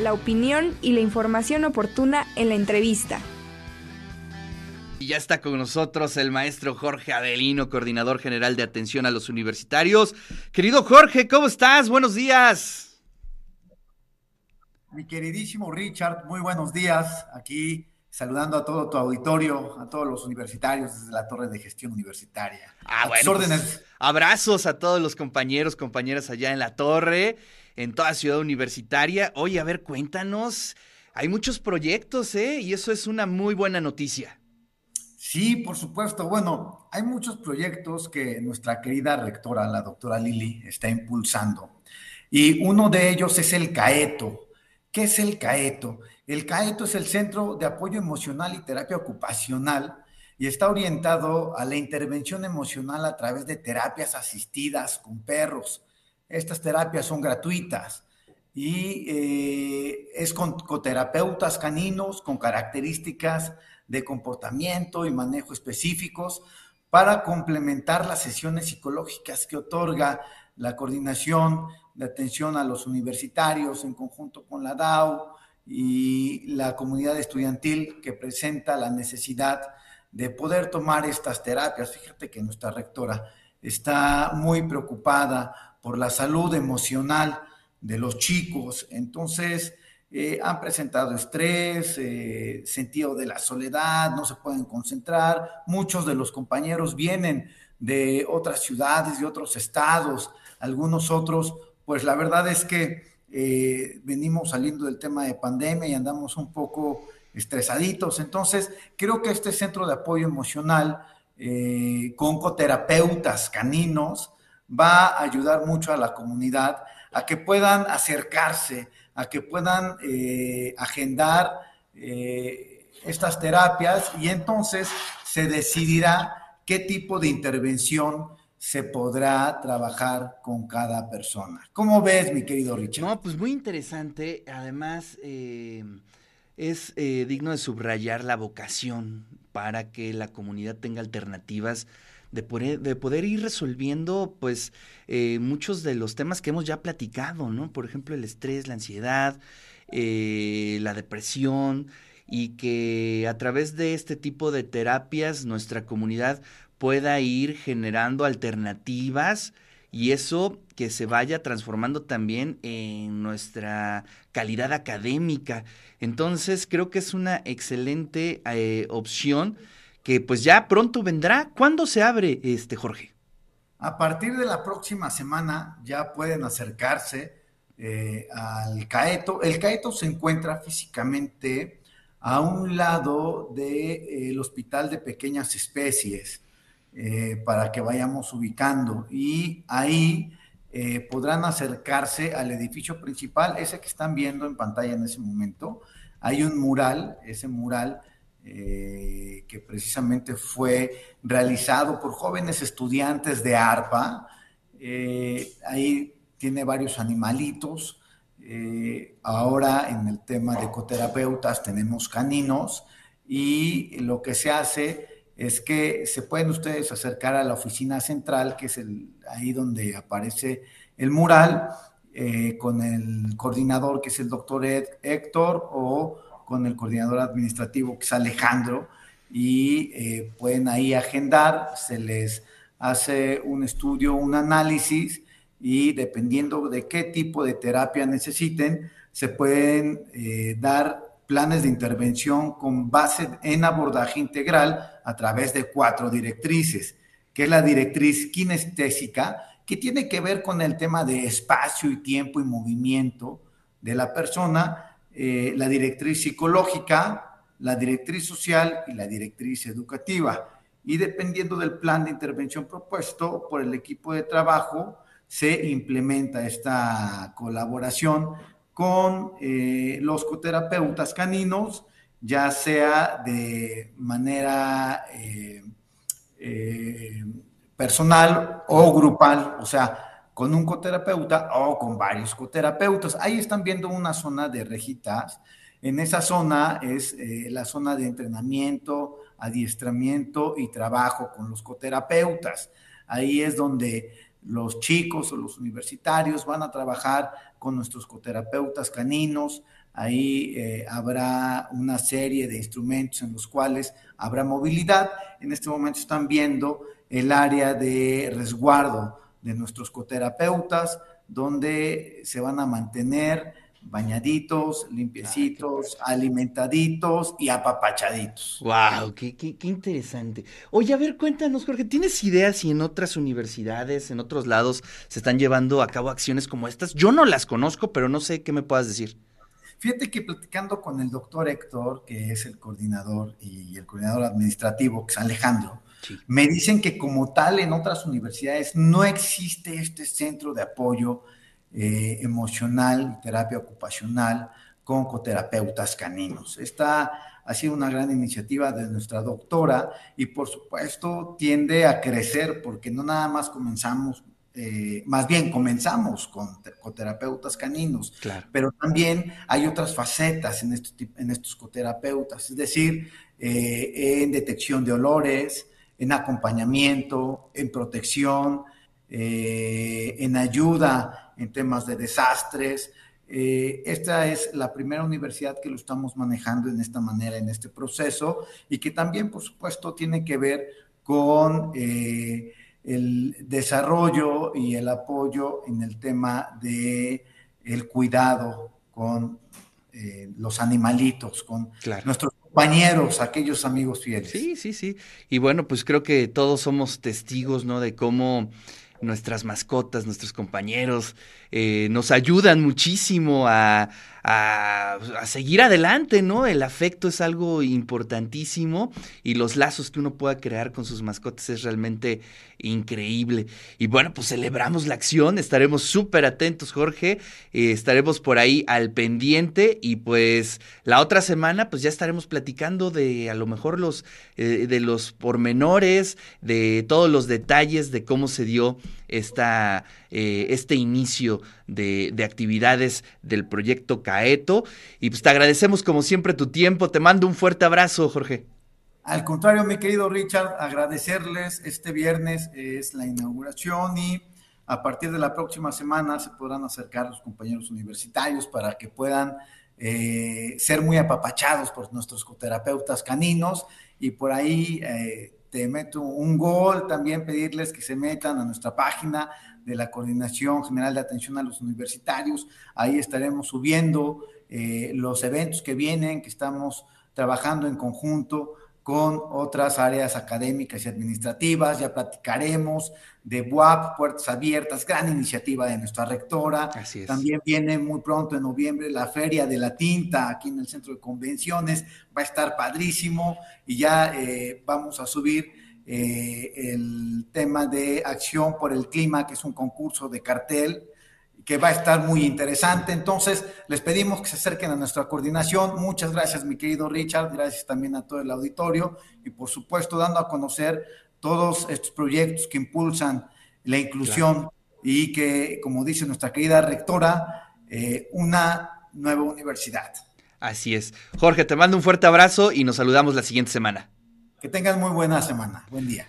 la opinión y la información oportuna en la entrevista. Y ya está con nosotros el maestro Jorge Adelino, coordinador general de atención a los universitarios. Querido Jorge, ¿cómo estás? Buenos días. Mi queridísimo Richard, muy buenos días. Aquí saludando a todo tu auditorio, a todos los universitarios desde la Torre de Gestión Universitaria. Ah, bueno. Pues, abrazos a todos los compañeros, compañeras allá en la Torre, en toda ciudad universitaria. Oye, a ver, cuéntanos. Hay muchos proyectos, ¿eh? Y eso es una muy buena noticia. Sí, por supuesto. Bueno, hay muchos proyectos que nuestra querida rectora, la doctora Lili, está impulsando. Y uno de ellos es el CAETO. ¿Qué es el CAETO? El CAETO es el Centro de Apoyo Emocional y Terapia Ocupacional y está orientado a la intervención emocional a través de terapias asistidas con perros. Estas terapias son gratuitas y eh, es con coterapeutas caninos con características de comportamiento y manejo específicos para complementar las sesiones psicológicas que otorga la coordinación de atención a los universitarios en conjunto con la DAO, y la comunidad estudiantil que presenta la necesidad de poder tomar estas terapias. Fíjate que nuestra rectora está muy preocupada por la salud emocional de los chicos, entonces eh, han presentado estrés, eh, sentido de la soledad, no se pueden concentrar, muchos de los compañeros vienen de otras ciudades, de otros estados, algunos otros, pues la verdad es que eh, venimos saliendo del tema de pandemia y andamos un poco estresaditos. Entonces, creo que este centro de apoyo emocional con coterapeutas caninos va a ayudar mucho a la comunidad a que puedan acercarse, a que puedan eh, agendar estas terapias y entonces se decidirá qué tipo de intervención se podrá trabajar con cada persona. ¿Cómo ves, mi querido Richard? No, pues muy interesante. Además, eh, es eh, digno de subrayar la vocación para que la comunidad tenga alternativas de poder, de poder ir resolviendo, pues, eh, muchos de los temas que hemos ya platicado, ¿no? Por ejemplo, el estrés, la ansiedad, la depresión, y que a través de este tipo de terapias nuestra comunidad pueda ir generando alternativas y eso que se vaya transformando también en nuestra calidad académica. Entonces creo que es una excelente eh, opción que pues ya pronto vendrá. ¿Cuándo se abre este Jorge? A partir de la próxima semana ya pueden acercarse eh, al CAETO. El CAETO se encuentra físicamente a un lado del Hospital de Pequeñas Especies. Eh, para que vayamos ubicando. Y ahí eh, podrán acercarse al edificio principal, ese que están viendo en pantalla en ese momento. Hay un mural, ese mural eh, que precisamente fue realizado por jóvenes estudiantes de ARPA. ahí tiene varios animalitos. ahora en el tema de ecoterapeutas tenemos caninos y lo que se hace es que se pueden ustedes acercar a la oficina central, que es el, ahí donde aparece el mural, eh, con el coordinador, que es el doctor Héctor, o con el coordinador administrativo, que es Alejandro, y eh, pueden ahí agendar, se les hace un estudio, un análisis, y dependiendo de qué tipo de terapia necesiten, se pueden eh, dar planes de intervención con base en abordaje integral a través de cuatro directrices, que es la directriz kinestésica, que tiene que ver con el tema de espacio y tiempo y movimiento de la persona, eh, la directriz psicológica, la directriz social y la directriz educativa. Y dependiendo del plan de intervención propuesto por el equipo de trabajo, se implementa esta colaboración con eh, los coterapeutas caninos, ya sea de manera eh, personal o grupal, o sea, con un coterapeuta o con varios coterapeutas. Ahí están viendo una zona de rejitas. En esa zona es la zona de entrenamiento, adiestramiento y trabajo con los coterapeutas. Ahí es donde los chicos o los universitarios van a trabajar con nuestros coterapeutas caninos Ahí eh, habrá una serie de instrumentos en los cuales habrá movilidad. En este momento están viendo el área de resguardo de nuestros coterapeutas, donde se van a mantener bañaditos, limpiecitos, alimentaditos y apapachaditos. ¡Wow! Qué, qué, interesante! Oye, a ver, cuéntanos, Jorge, ¿tienes ideas si en otras universidades, en otros lados, se están llevando a cabo acciones como estas? Yo no las conozco, pero no sé qué me puedas decir. Fíjate que platicando con el doctor Héctor, que es el coordinador y el coordinador administrativo, que es Alejandro, me dicen que como tal en otras universidades no existe este centro de apoyo eh, emocional y terapia ocupacional con coterapeutas caninos. Esta ha sido una gran iniciativa de nuestra doctora y por supuesto tiende a crecer porque no nada más comenzamos eh, más bien comenzamos con, coterapeutas caninos, pero también hay otras facetas en, en estos coterapeutas, es decir, eh, en detección de olores, en acompañamiento, en protección, eh, en ayuda en temas de desastres. esta es la primera universidad que lo estamos manejando en esta manera, en este proceso, y que también, por supuesto, tiene que ver con el desarrollo y el apoyo en el tema de el cuidado con eh, los animalitos, con nuestros compañeros, aquellos amigos fieles. Sí, sí, sí. Y bueno, pues creo que todos somos testigos, ¿no? De cómo nuestras mascotas, nuestros compañeros, eh, nos ayudan muchísimo a, a, seguir adelante, ¿no? El afecto es algo importantísimo y los lazos que uno pueda crear con sus mascotas es realmente increíble. Y bueno, pues celebramos la acción, estaremos súper atentos, Jorge, eh, estaremos por ahí al pendiente y pues la otra semana pues ya estaremos platicando de a lo mejor los, eh, de los pormenores, de todos los detalles de cómo se dio esta, eh, este inicio de, de, actividades del proyecto Caeto. Y pues te agradecemos como siempre tu tiempo. Te mando un fuerte abrazo, Jorge. Al contrario, mi querido Richard, agradecerles. Este viernes es la inauguración y a partir de la próxima semana se podrán acercar los compañeros universitarios para que puedan eh, ser muy apapachados por nuestros coterapeutas caninos y por ahí eh, te meto un gol, también pedirles que se metan a nuestra página de la Coordinación General de Atención a los Universitarios. Ahí estaremos subiendo eh, los eventos que vienen, que estamos trabajando en conjunto con otras áreas académicas y administrativas. Ya platicaremos de WAP, Puertas Abiertas, gran iniciativa de nuestra rectora. También viene muy pronto en noviembre la Feria de la Tinta aquí en el Centro de Convenciones. Va a estar padrísimo y ya eh, vamos a subir eh, el tema de Acción por el Clima, que es un concurso de cartel que va a estar muy interesante. Entonces, les pedimos que se acerquen a nuestra coordinación. Muchas gracias, mi querido Richard. Gracias también a todo el auditorio y, por supuesto, dando a conocer todos estos proyectos que impulsan la inclusión y que, como dice nuestra querida rectora, eh, una nueva universidad. Así es. Jorge, te mando un fuerte abrazo y nos saludamos la siguiente semana. Que tengan muy buena semana. Buen día.